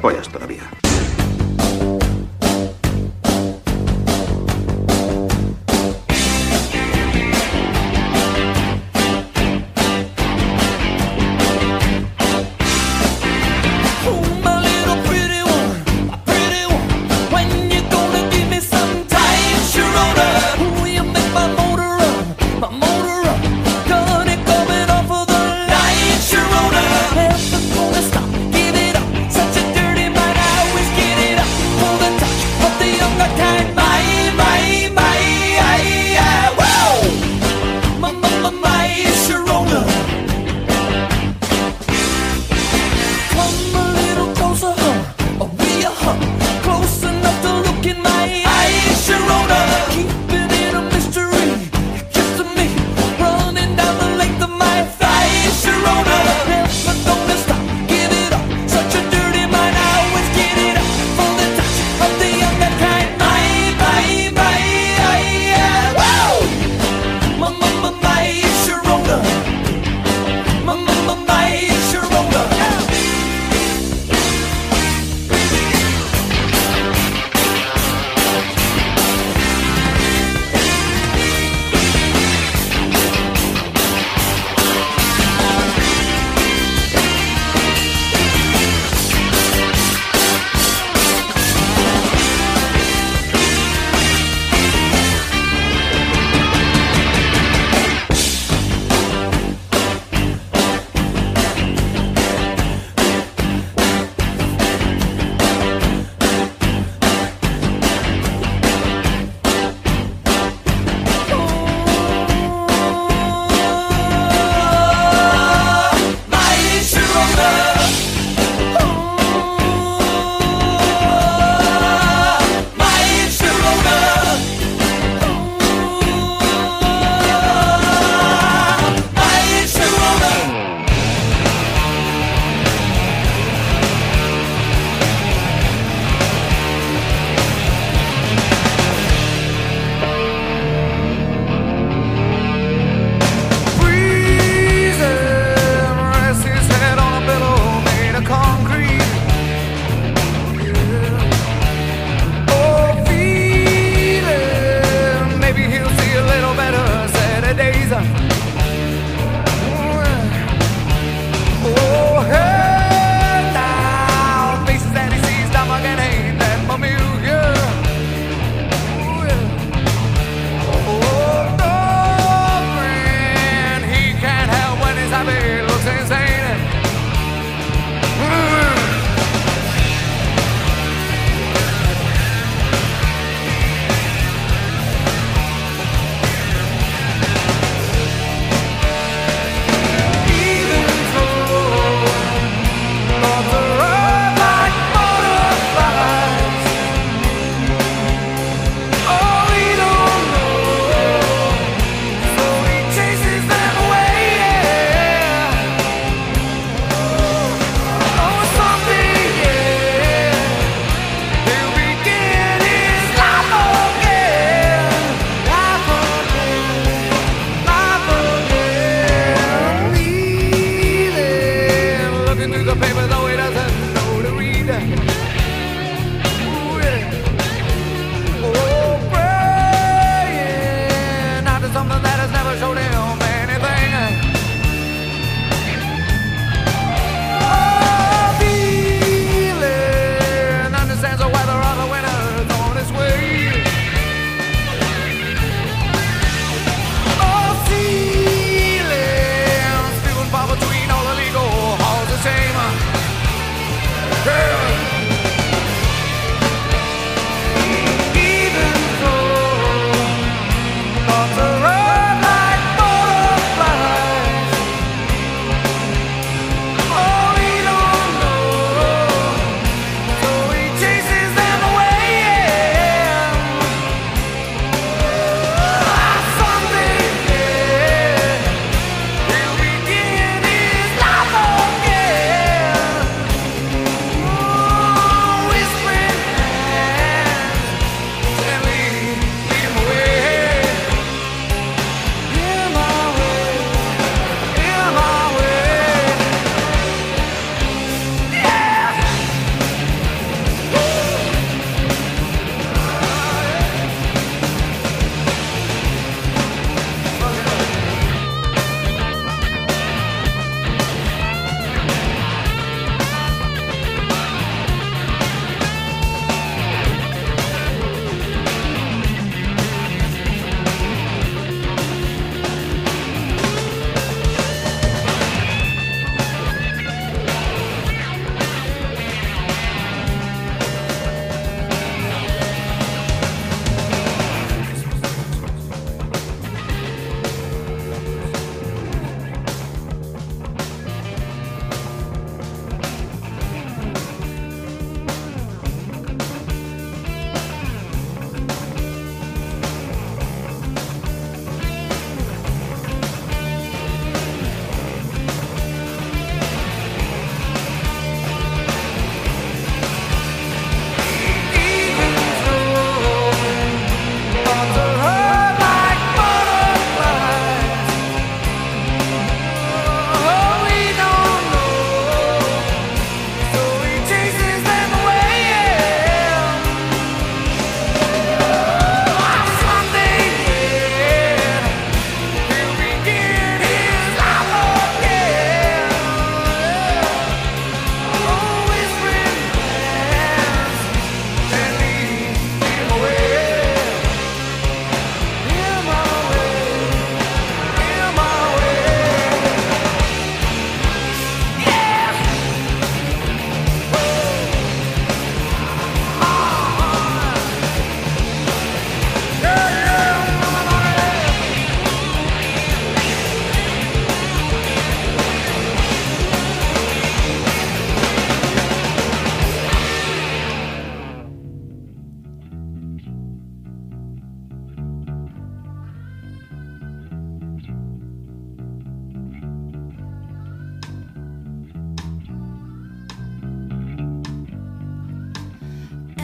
pollas todavía.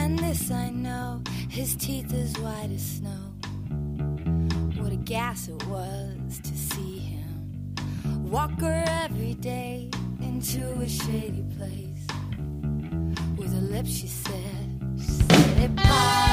Yes, I know his teeth as white as snow. What a gas it was to see him walk her every day into a shady place. With her lips, she said, she said, it. Pa,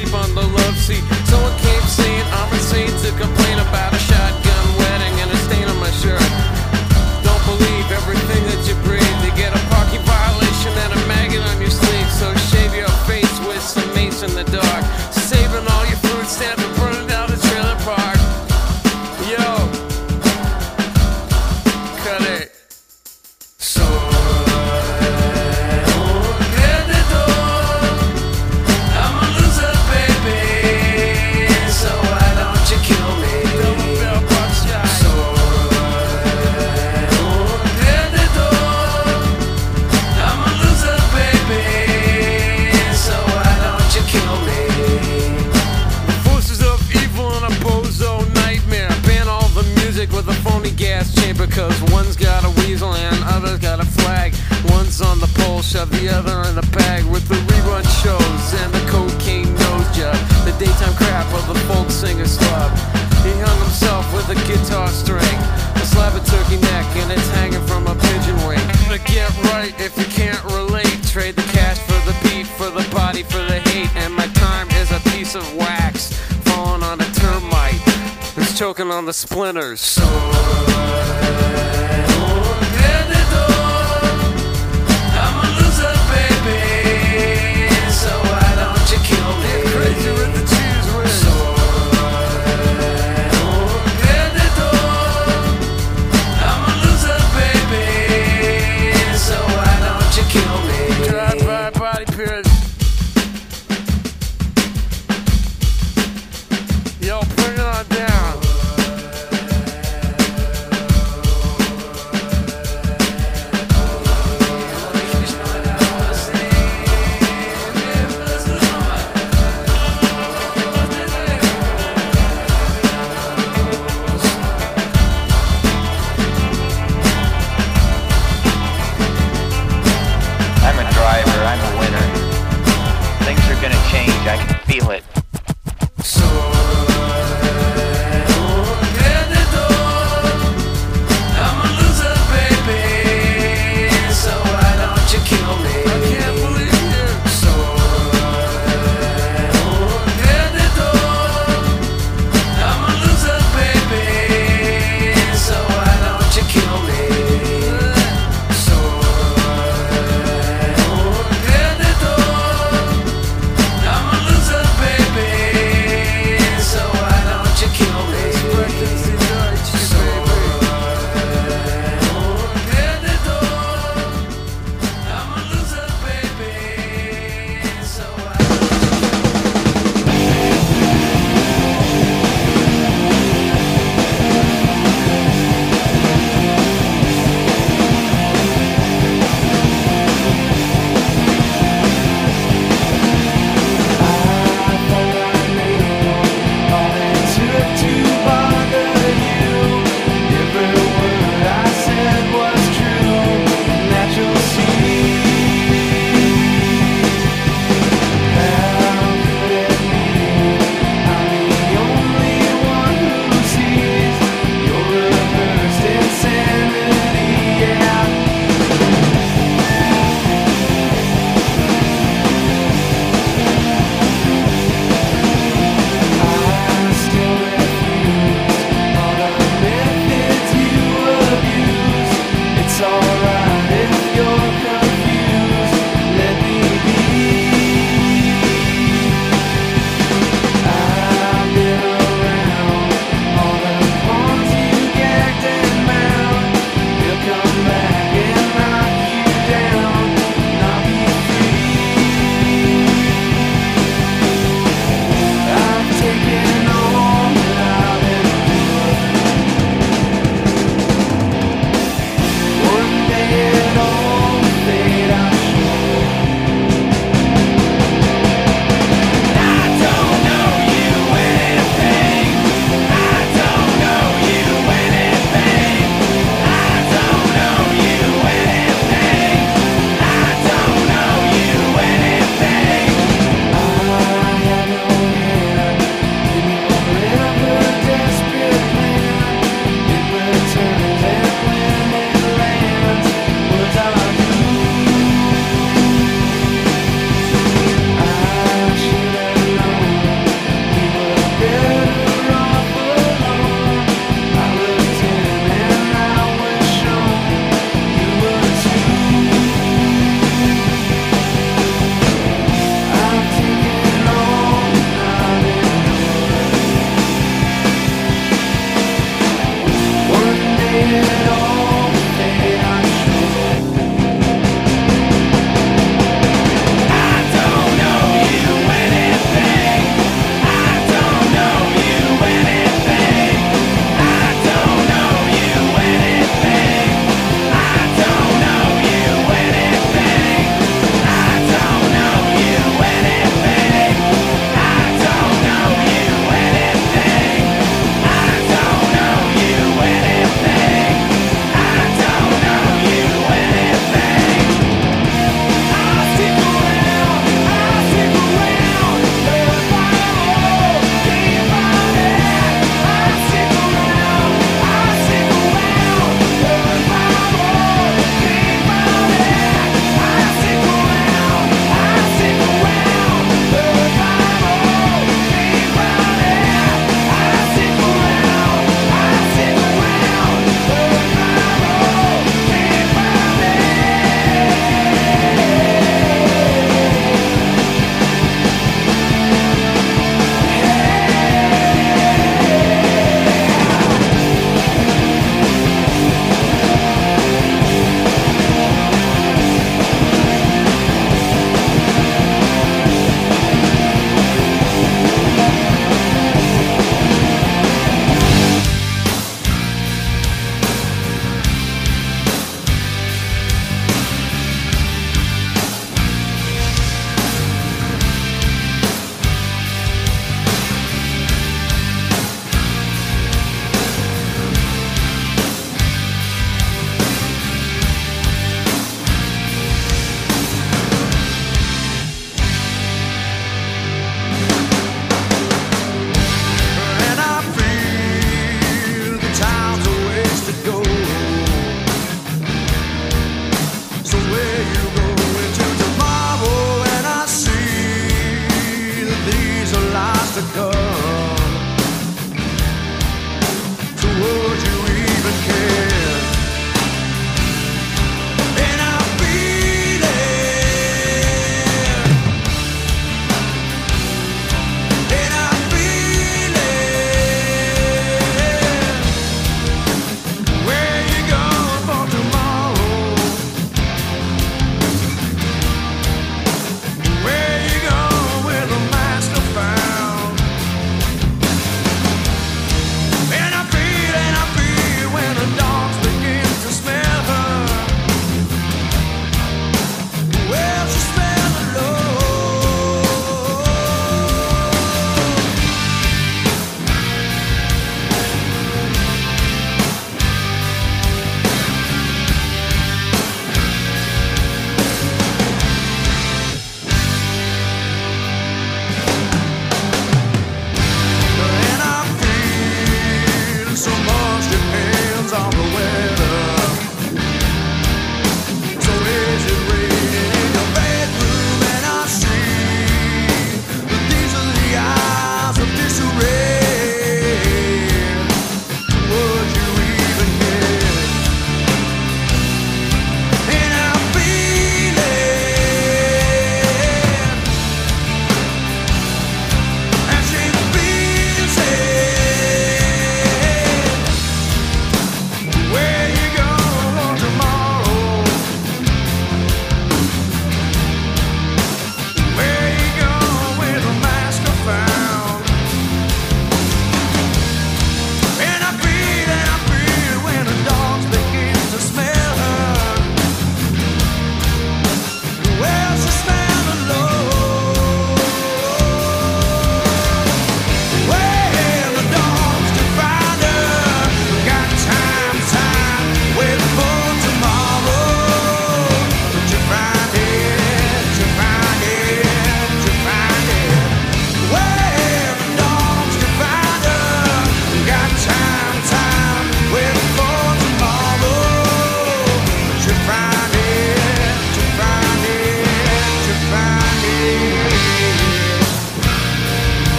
sleep on the love seat.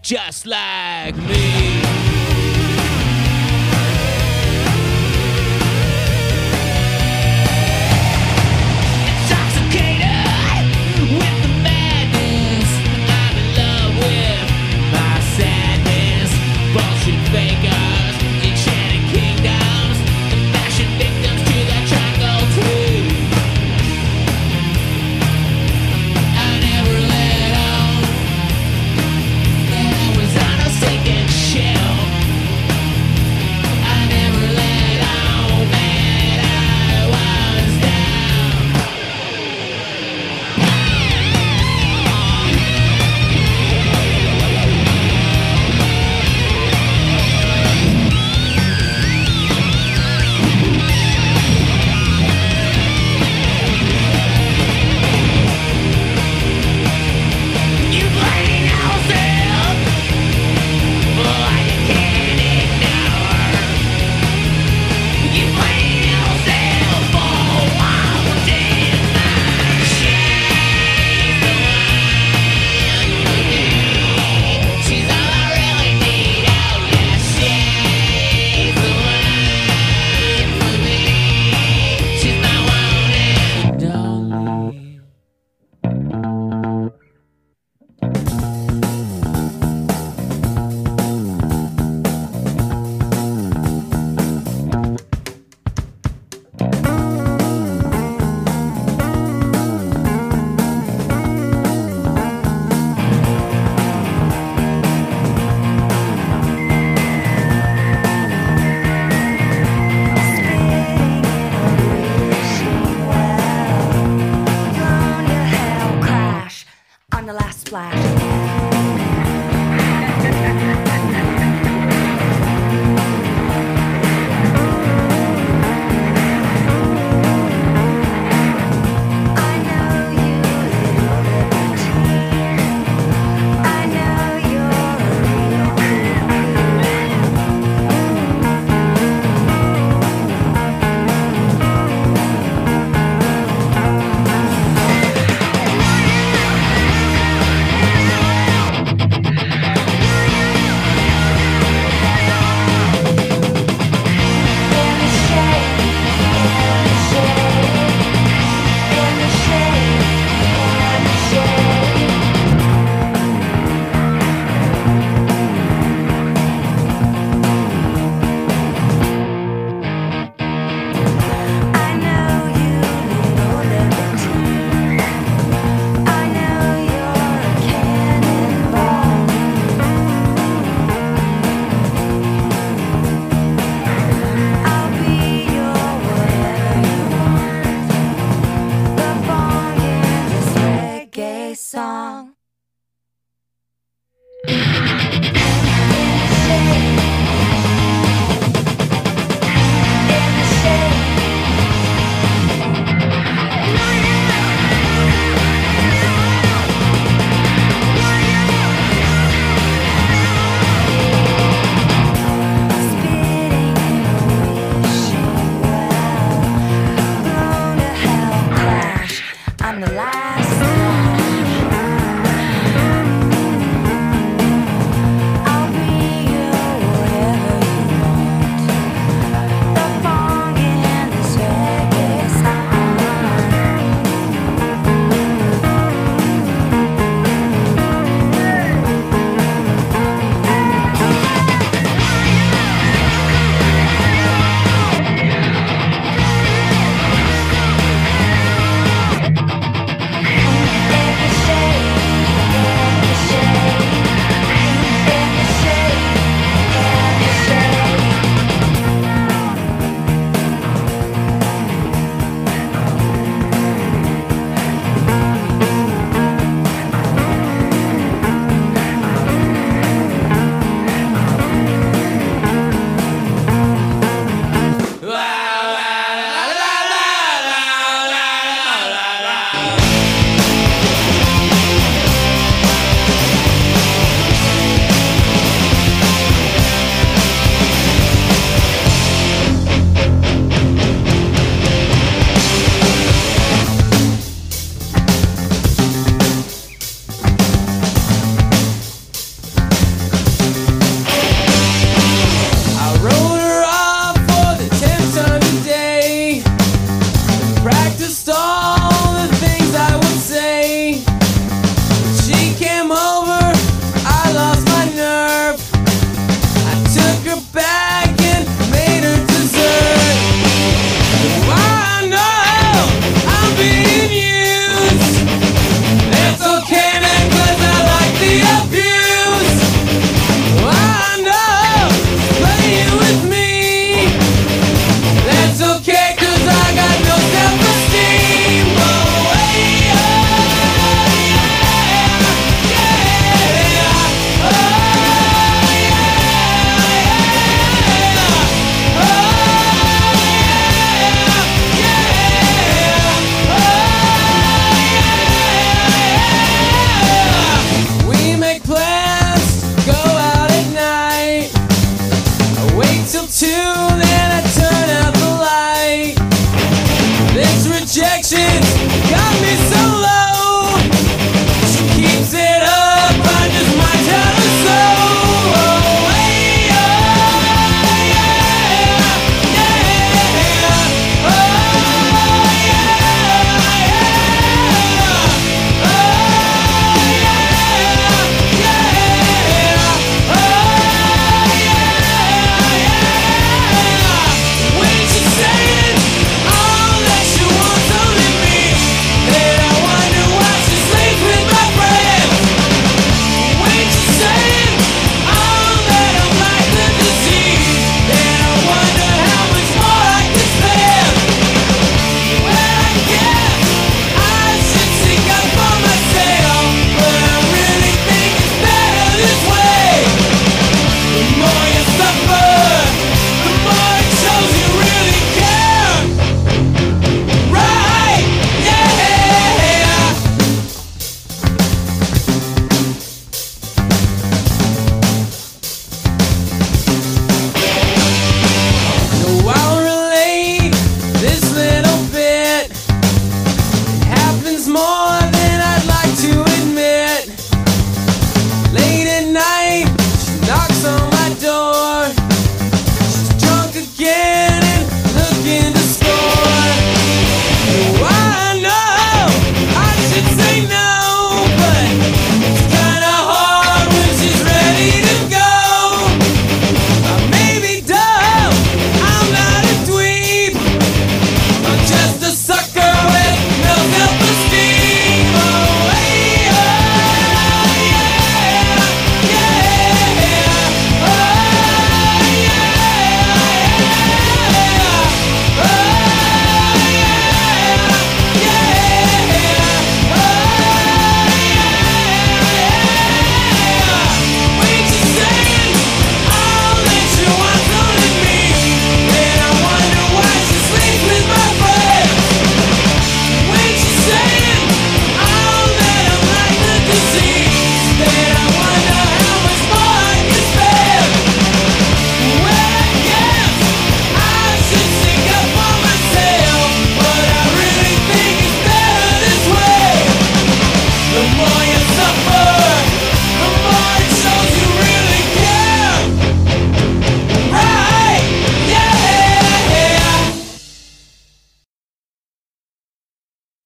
Just like me.